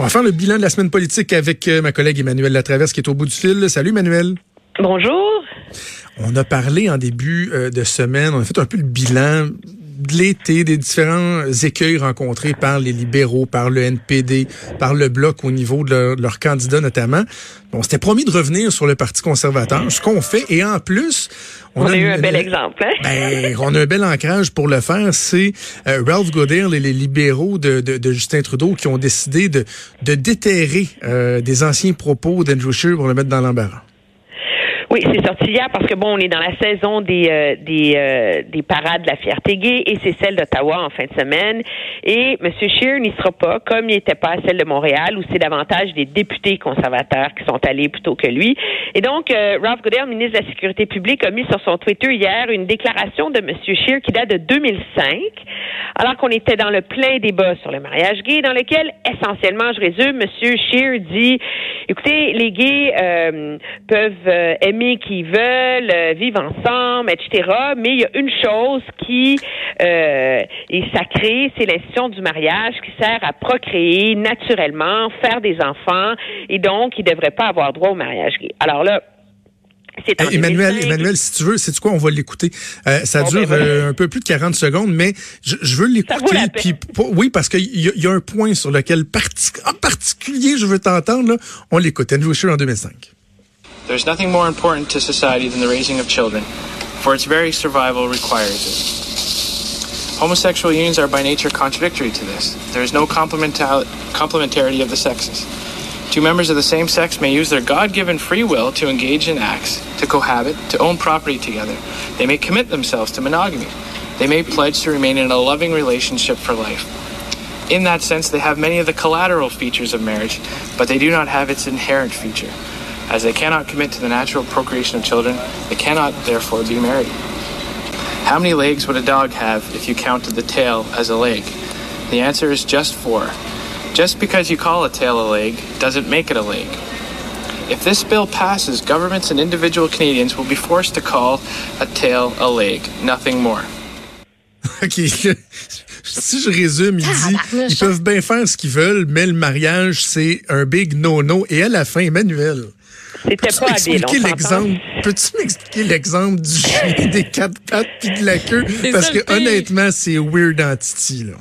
On va faire le bilan de la semaine politique avec euh, ma collègue Emmanuel Latraverse qui est au bout du fil. Salut Emmanuel. Bonjour. On a parlé en début euh, de semaine, on a fait un peu le bilan de l'été, des différents écueils rencontrés par les libéraux, par le NPD, par le Bloc au niveau de, leur, leurs candidats notamment. On s'était promis de revenir sur le Parti conservateur, ce qu'on fait, et en plus... On, a, eu un bel exemple. Hein? Ben, on a un bel ancrage pour le faire. C'est euh, Ralph Goodale et les libéraux de, de, de, Justin Trudeau qui ont décidé de, de déterrer euh, des anciens propos d'Andrew Scheer pour le mettre dans l'embarras. Oui, c'est sorti hier parce que bon, on est dans la saison des euh, des, euh, des parades de la fierté gay et c'est celle d'Ottawa en fin de semaine. Et M. Scheer n'y sera pas, comme il n'était pas à celle de Montréal, où c'est davantage des députés conservateurs qui sont allés plutôt que lui. Et donc, euh, Ralph Goodell, ministre de la Sécurité publique, a mis sur son Twitter hier une déclaration de M. Scheer qui date de 2005, alors qu'on était dans le plein débat sur le mariage gay, dans lequel, essentiellement, je résume, M. Scheer dit, écoutez, les gays euh, peuvent aimer qui veulent, euh, vivre ensemble, etc. Mais il y a une chose qui euh, est sacrée, c'est l'institution du mariage qui sert à procréer naturellement, faire des enfants, et donc il ne devrait pas avoir droit au mariage gay. Alors là, Emmanuel, Emmanuel, si tu veux, c'est quoi, on va l'écouter. Euh, ça dure ben, euh, un peu plus de 40 secondes, mais je, je veux l'écouter. Oui, parce qu'il y, y, a un point sur lequel en particulier je veux t'entendre. On l'écoute. Andrew Scheer en 2005. There's nothing more important to society than the raising of children, for its very survival requires it. Homosexual unions are by nature contradictory to this. There is no complementarity of the sexes. Two members of the same sex may use their God given free will to engage in acts, to cohabit, to own property together. They may commit themselves to monogamy. They may pledge to remain in a loving relationship for life. In that sense, they have many of the collateral features of marriage, but they do not have its inherent feature. As they cannot commit to the natural procreation of children, they cannot therefore be married. How many legs would a dog have if you counted the tail as a leg? The answer is just four. Just because you call a tail a leg doesn't make it a leg. If this bill passes, governments and individual Canadians will be forced to call a tail a leg, nothing more. OK. si je résume, il dit ils peuvent bien faire ce qu'ils veulent, mais le mariage, c'est un big no-no. Et à la fin, Emmanuel, C'était pas habile. l'exemple? Peux-tu m'expliquer l'exemple du chien des quatre pattes puis de la queue? Parce que honnêtement, c'est weird en titi, là.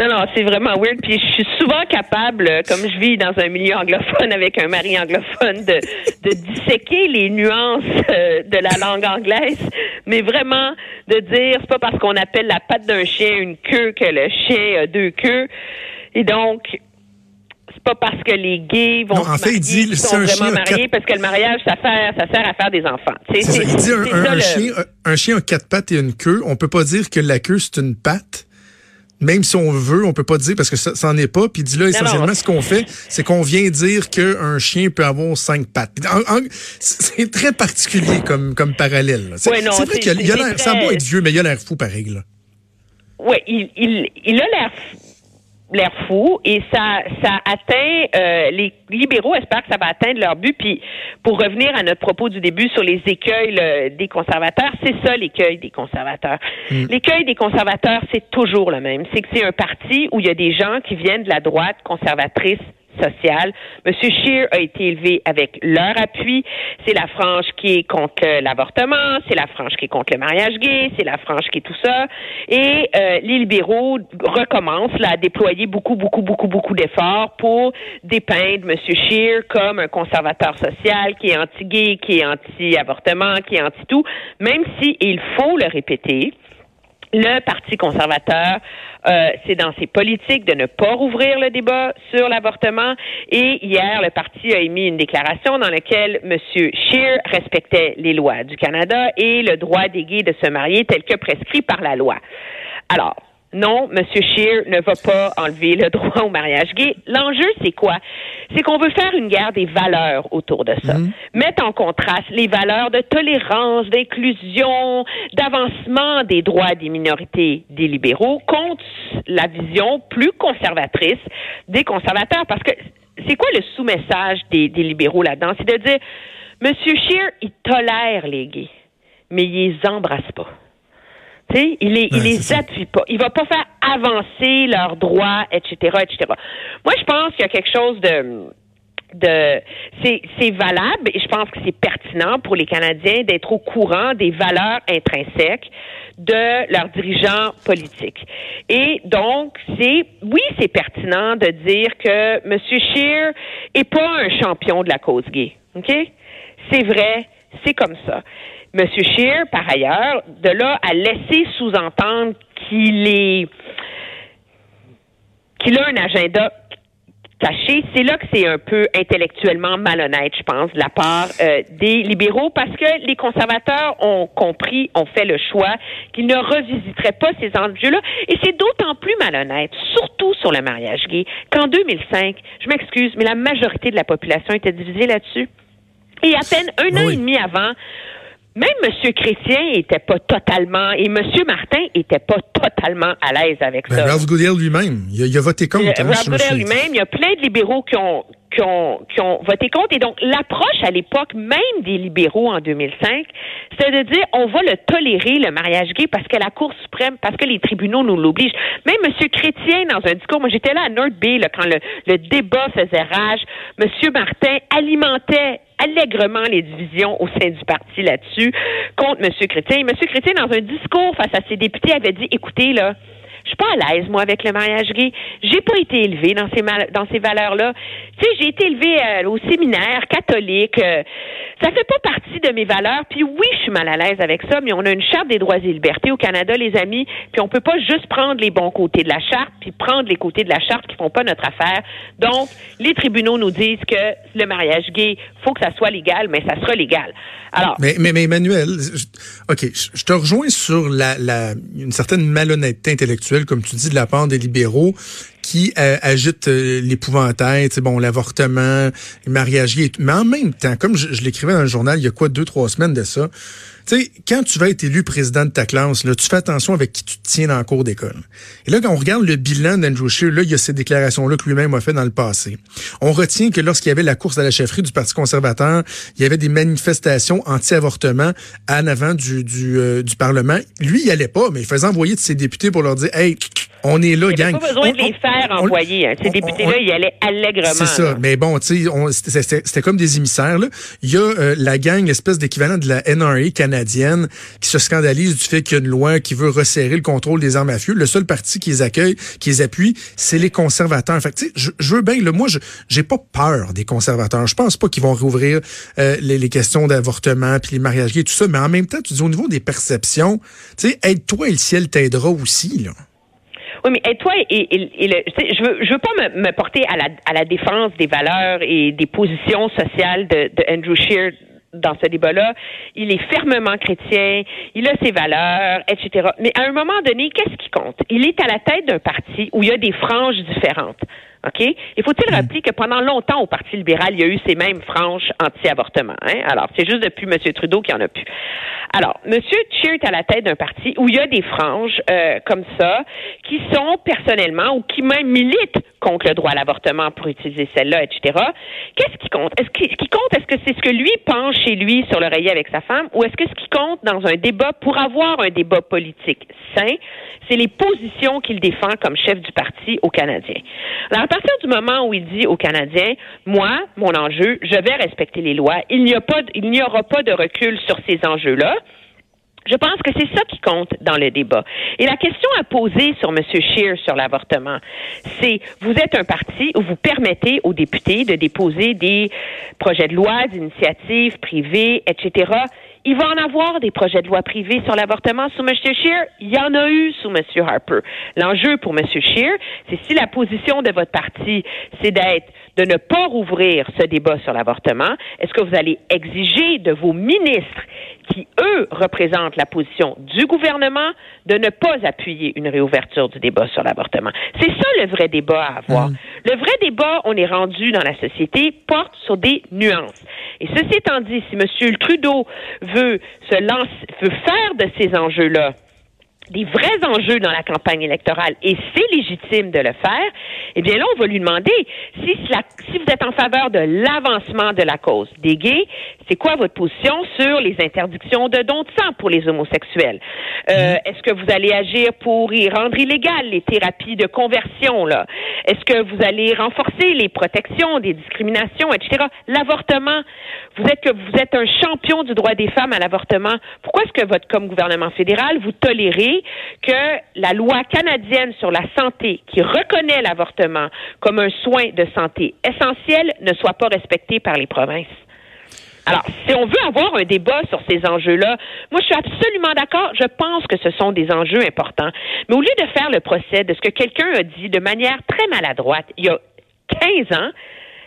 Non, non, c'est vraiment weird. Puis je suis souvent capable, comme je vis dans un milieu anglophone avec un mari anglophone, de, de disséquer les nuances euh, de la langue anglaise, mais vraiment de dire c'est pas parce qu'on appelle la patte d'un chien une queue que le chien a deux queues. Et donc, pas parce que les gays vont en fait, il dit, sont vraiment mariés, parce que le mariage, ça, fait, ça sert à faire des enfants. il dit un, chien, un chien a quatre pattes et une queue. On peut pas dire que la queue, c'est une patte. Même si on veut, on peut pas dire parce que ça, n'en est pas. Puis il dit là, essentiellement, ce qu'on fait, c'est qu'on vient dire qu'un chien peut avoir cinq pattes. C'est très particulier comme, comme parallèle. C'est vrai qu'il a, l'air, ça va être vieux, mais il a l'air fou pareil. Là. Oui, il, il, il a l'air l'air fou et ça ça atteint euh, les libéraux espèrent que ça va atteindre leur but. Puis pour revenir à notre propos du début sur les écueils des conservateurs c'est ça l'écueil des conservateurs. Mm. l'écueil des conservateurs c'est toujours le même. C'est que c'est un parti où il y a des gens qui viennent de la droite conservatrice sociale. Monsieur Scheer a été élevé avec leur appui. C'est la frange qui est contre l'avortement, c'est la frange qui est contre le mariage gay, c'est la frange qui est tout ça. Et euh, les libéraux recommencent là, à déployer beaucoup, beaucoup, beaucoup, beaucoup d'efforts pour dépeindre Monsieur Scheer comme un conservateur social qui est anti-gay, qui est anti-avortement, qui est anti-tout, même si, il faut le répéter, le Parti conservateur, euh, c'est dans ses politiques de ne pas rouvrir le débat sur l'avortement. Et hier, le parti a émis une déclaration dans laquelle M. Scheer respectait les lois du Canada et le droit des gays de se marier tel que prescrit par la loi. Alors, non, M. Scheer ne va pas enlever le droit au mariage gay. L'enjeu, c'est quoi? C'est qu'on veut faire une guerre des valeurs autour de ça. Mhm. Mettre en contraste les valeurs de tolérance, d'inclusion, d'avancement des droits des minorités des libéraux contre la vision plus conservatrice des conservateurs. Parce que c'est quoi le sous-message des, libéraux là-dedans? C'est de dire, M. Scheer, il tolère les gays, mais il les embrasse pas il les, il les appuie pas. Il va pas faire avancer leurs droits, etc., etc. Moi, je pense qu'il y a quelque chose de de c'est valable et je pense que c'est pertinent pour les Canadiens d'être au courant des valeurs intrinsèques de leurs dirigeants politiques. Et donc, c'est oui, c'est pertinent de dire que M. Scheer est pas un champion de la cause gay. OK? C'est vrai, c'est comme ça. M. Scheer, par ailleurs, de là à laisser sous-entendre qu'il est qu'il a un agenda c'est là que c'est un peu intellectuellement malhonnête, je pense, de la part euh, des libéraux, parce que les conservateurs ont compris, ont fait le choix qu'ils ne revisiteraient pas ces enjeux-là. Et c'est d'autant plus malhonnête, surtout sur le mariage gay, qu'en 2005, je m'excuse, mais la majorité de la population était divisée là-dessus. Et à peine un an et demi avant, même M. Chrétien était pas totalement, et M. Martin était pas totalement à l'aise avec ben, ça. Ralph Goodell lui-même, il, a voté contre. Hein, Ralph Goodell lui-même, il y a plein de libéraux qui ont, qui ont, qui ont voté contre. Et donc, l'approche à l'époque, même des libéraux en 2005, c'était de dire on va le tolérer, le mariage gay, parce que la Cour suprême, parce que les tribunaux nous l'obligent. Même M. Chrétien, dans un discours, moi j'étais là à North Bay là, quand le, le débat faisait rage, M. Martin alimentait allègrement les divisions au sein du parti là-dessus contre M. Chrétien. M. Chrétien, dans un discours face à ses députés, avait dit, écoutez, là, je suis pas à l'aise, moi, avec le mariage gay. J'ai pas été élevée dans ces, dans ces valeurs-là. Tu sais, j'ai été élevée euh, au séminaire catholique. Euh, ça fait pas partie de mes valeurs. Puis oui, je suis mal à l'aise avec ça, mais on a une charte des droits et libertés au Canada, les amis. Puis on peut pas juste prendre les bons côtés de la charte, puis prendre les côtés de la charte qui font pas notre affaire. Donc, les tribunaux nous disent que le mariage gay, faut que ça soit légal, mais ça sera légal. Alors. Mais, mais, mais Emmanuel, OK, je te rejoins sur la, la, une certaine malhonnêteté intellectuelle, comme tu dis, de la part des libéraux qui euh, agite euh, l'épouvantail, bon, l'avortement, le mariage gay. Mais en même temps, comme je, je l'écrivais dans le journal il y a quoi, deux, trois semaines de ça, tu sais, quand tu vas être élu président de ta classe, là, tu fais attention avec qui tu te tiens dans le cours d'école. Et là, quand on regarde le bilan d'Andrew Scheer, là, il y a ces déclarations-là que lui-même a fait dans le passé. On retient que lorsqu'il y avait la course à la chefferie du Parti conservateur, il y avait des manifestations anti-avortement en avant du, du, euh, du Parlement. Lui, il allait pas, mais il faisait envoyer de ses députés pour leur dire, hey, on est là, il gang. pas besoin de les faire envoyer. Hein. Ces députés-là, ils allaient allègrement. C'est ça. Mais bon, tu sais, c'était comme des émissaires. Là. Il y a euh, la gang, l'espèce d'équivalent de la NRA canadienne, qui se scandalise du fait qu'il y a une loi qui veut resserrer le contrôle des armes à feu. Le seul parti qui les accueille, qui les appuie, c'est les conservateurs. Fait tu sais, je, je, veux bien, là, moi, je j'ai pas peur des conservateurs. Je pense pas qu'ils vont rouvrir euh, les, les, questions d'avortement puis les mariages gays et tout ça. Mais en même temps, tu dis au niveau des perceptions, tu sais, aide-toi et le ciel t'aidera aussi, là. Oui, mais et toi, et, le, je veux, je veux pas me, me, porter à la, à la défense des valeurs et des positions sociales de, de Andrew Scheer dans ce débat-là. Il est fermement chrétien, il a ses valeurs, etc. Mais à un moment donné, qu'est-ce qui compte? Il est à la tête d'un parti où il y a des franges différentes. OK? Il faut-il mm. rappeler que pendant longtemps, au Parti libéral, il y a eu ces mêmes franges anti-avortement. Hein? Alors, c'est juste depuis M. Trudeau qu'il n'y en a plus. Alors, M. Scheer est à la tête d'un parti où il y a des franges euh, comme ça qui sont personnellement ou qui même militent contre le droit à l'avortement pour utiliser celle-là, etc. Qu'est-ce qui compte? Est-ce ce qui compte, est-ce que c'est ce que lui pense chez lui sur l'oreiller avec sa femme ou est-ce que ce qui compte dans un débat pour avoir un débat politique sain, c'est les positions qu'il défend comme chef du parti aux Canadiens. Alors, à partir du moment où il dit aux Canadiens, moi, mon enjeu, je vais respecter les lois, il n'y aura pas de recul sur ces enjeux-là. Je pense que c'est ça qui compte dans le débat. Et la question à poser sur M. Scheer sur l'avortement, c'est vous êtes un parti où vous permettez aux députés de déposer des projets de loi, d'initiatives privées, etc. Il va en avoir des projets de loi privés sur l'avortement sous M. Scheer? Il y en a eu sous M. Harper. L'enjeu pour M. Scheer, c'est si la position de votre parti, c'est d'être de ne pas rouvrir ce débat sur l'avortement, est-ce que vous allez exiger de vos ministres qui, eux, représentent la position du gouvernement de ne pas appuyer une réouverture du débat sur l'avortement? C'est ça le vrai débat à avoir. Mm. Le vrai débat, on est rendu dans la société, porte sur des nuances. Et ceci étant dit, si M. Trudeau veut se lancer, veut faire de ces enjeux-là des vrais enjeux dans la campagne électorale et c'est légitime de le faire, eh bien là, on va lui demander si, si vous êtes en faveur de l'avancement de la cause des gays, c'est quoi votre position sur les interdictions de dons de sang pour les homosexuels? Euh. Est-ce que vous allez agir pour y rendre illégal les thérapies de conversion? là? Est-ce que vous allez renforcer les protections des discriminations, etc.? L'avortement, vous êtes que vous êtes un champion du droit des femmes à l'avortement. Pourquoi est-ce que votre comme gouvernement fédéral vous tolérez que la loi canadienne sur la santé qui reconnaît l'avortement comme un soin de santé essentiel ne soit pas respecté par les provinces? Alors, si on veut avoir un débat sur ces enjeux-là, moi, je suis absolument d'accord. Je pense que ce sont des enjeux importants. Mais au lieu de faire le procès de ce que quelqu'un a dit de manière très maladroite il y a 15 ans,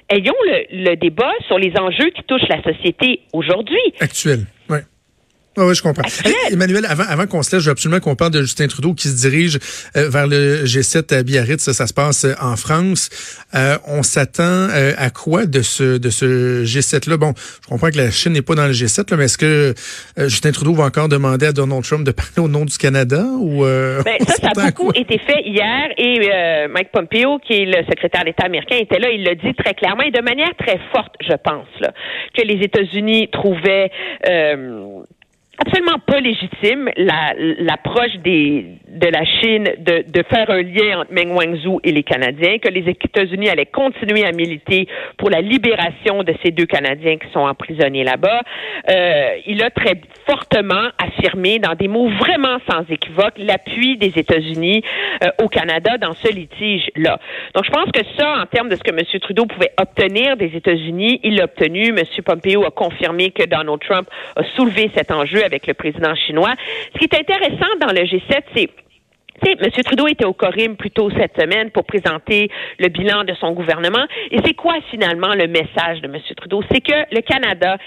ayons le, le débat sur les enjeux qui touchent la société aujourd'hui. Actuel, oui oui, je comprends. Emmanuel, avant, avant qu'on se laisse, je veux absolument qu'on parle de Justin Trudeau qui se dirige euh, vers le G7 à Biarritz. Ça, ça se passe euh, en France. Euh, on s'attend euh, à quoi de ce de ce G7-là? Bon, je comprends que la Chine n'est pas dans le G7, là, mais est-ce que Justin Trudeau va encore demander à Donald Trump de parler au nom du Canada? Ou, ben, ça, ça a beaucoup été fait hier et Mike Pompeo, qui est le secrétaire d'État américain, était là. Il l'a dit très clairement et de manière très forte, je pense, là, que les États-Unis trouvaient absolument pas légitime l'approche des de la Chine de, de faire un lien entre Meng Wanzhou et les Canadiens, que les États-Unis allaient continuer à militer pour la libération de ces deux Canadiens qui sont emprisonnés là-bas. Euh, il a très fortement affirmé, dans des mots vraiment sans équivoque, l'appui des États-Unis euh, au Canada dans ce litige-là. Donc, je pense que ça, en termes de ce que M. Trudeau pouvait obtenir des États-Unis, il l'a obtenu. M. Pompeo a confirmé que Donald Trump a soulevé cet enjeu avec le président chinois. Ce qui est intéressant dans le G7, c'est M. Trudeau était au Corim plus tôt cette semaine pour présenter le bilan de son gouvernement. Et c'est quoi finalement le message de M. Trudeau? C'est que le Canada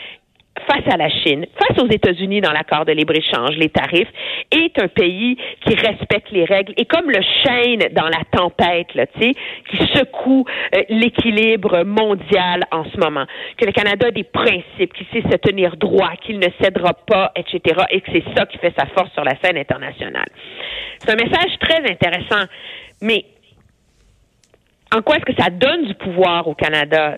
face à la Chine, face aux États-Unis dans l'accord de libre-échange, les tarifs, est un pays qui respecte les règles et comme le chêne dans la tempête, là, tu sais, qui secoue euh, l'équilibre mondial en ce moment, que le Canada a des principes, qu'il sait se tenir droit, qu'il ne cédera pas, etc., et que c'est ça qui fait sa force sur la scène internationale. C'est un message très intéressant, mais en quoi est-ce que ça donne du pouvoir au Canada?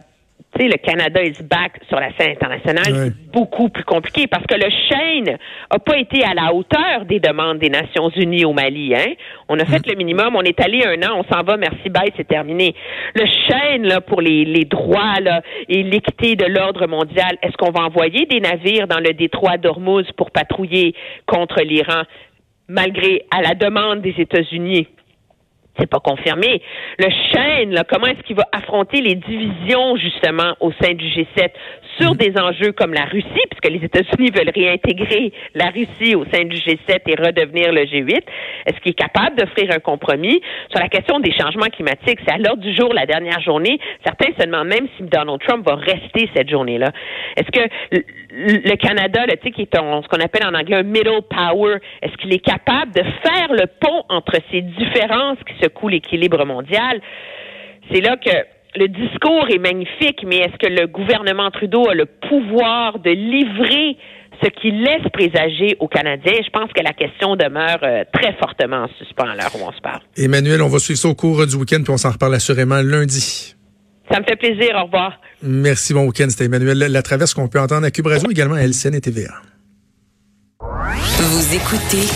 Tu sais, le Canada is back sur la scène internationale, c'est beaucoup plus compliqué parce que le Chêne a pas été à la hauteur des demandes des Nations Unies au Mali. Hein? On a fait mm. le minimum, on est allé un an, on s'en va, merci, bye, c'est terminé. Le Chêne, là, pour les, les droits là, et l'équité de l'ordre mondial, est-ce qu'on va envoyer des navires dans le détroit d'Ormuz pour patrouiller contre l'Iran? malgré à la demande des États-Unis? C'est pas confirmé. Le chêne, là, comment est-ce qu'il va affronter les divisions justement au sein du G7 sur des enjeux comme la Russie, puisque les États-Unis veulent réintégrer la Russie au sein du G7 et redevenir le G8. Est-ce qu'il est capable d'offrir un compromis? Sur la question des changements climatiques C'est à l'heure du jour, la dernière journée. Certains se demandent même si Donald Trump va rester cette journée-là. Est-ce que le Canada, là, qui est ce qu'on appelle en anglais un middle power, est-ce qu'il est capable de faire le pont entre ces différences qui secouent l'équilibre mondial? C'est là que le discours est magnifique, mais est-ce que le gouvernement Trudeau a le pouvoir de livrer ce qui laisse présager aux Canadiens? Je pense que la question demeure euh, très fortement en suspens à l'heure où on se parle. Emmanuel, on va suivre ça au cours du week-end, puis on s'en reparle assurément lundi. Ça me fait plaisir. Au revoir. Merci, bon week-end. C'était Emmanuel La Traverse qu'on peut entendre à Cube Radio, également à LCN et TVA. Vous écoutez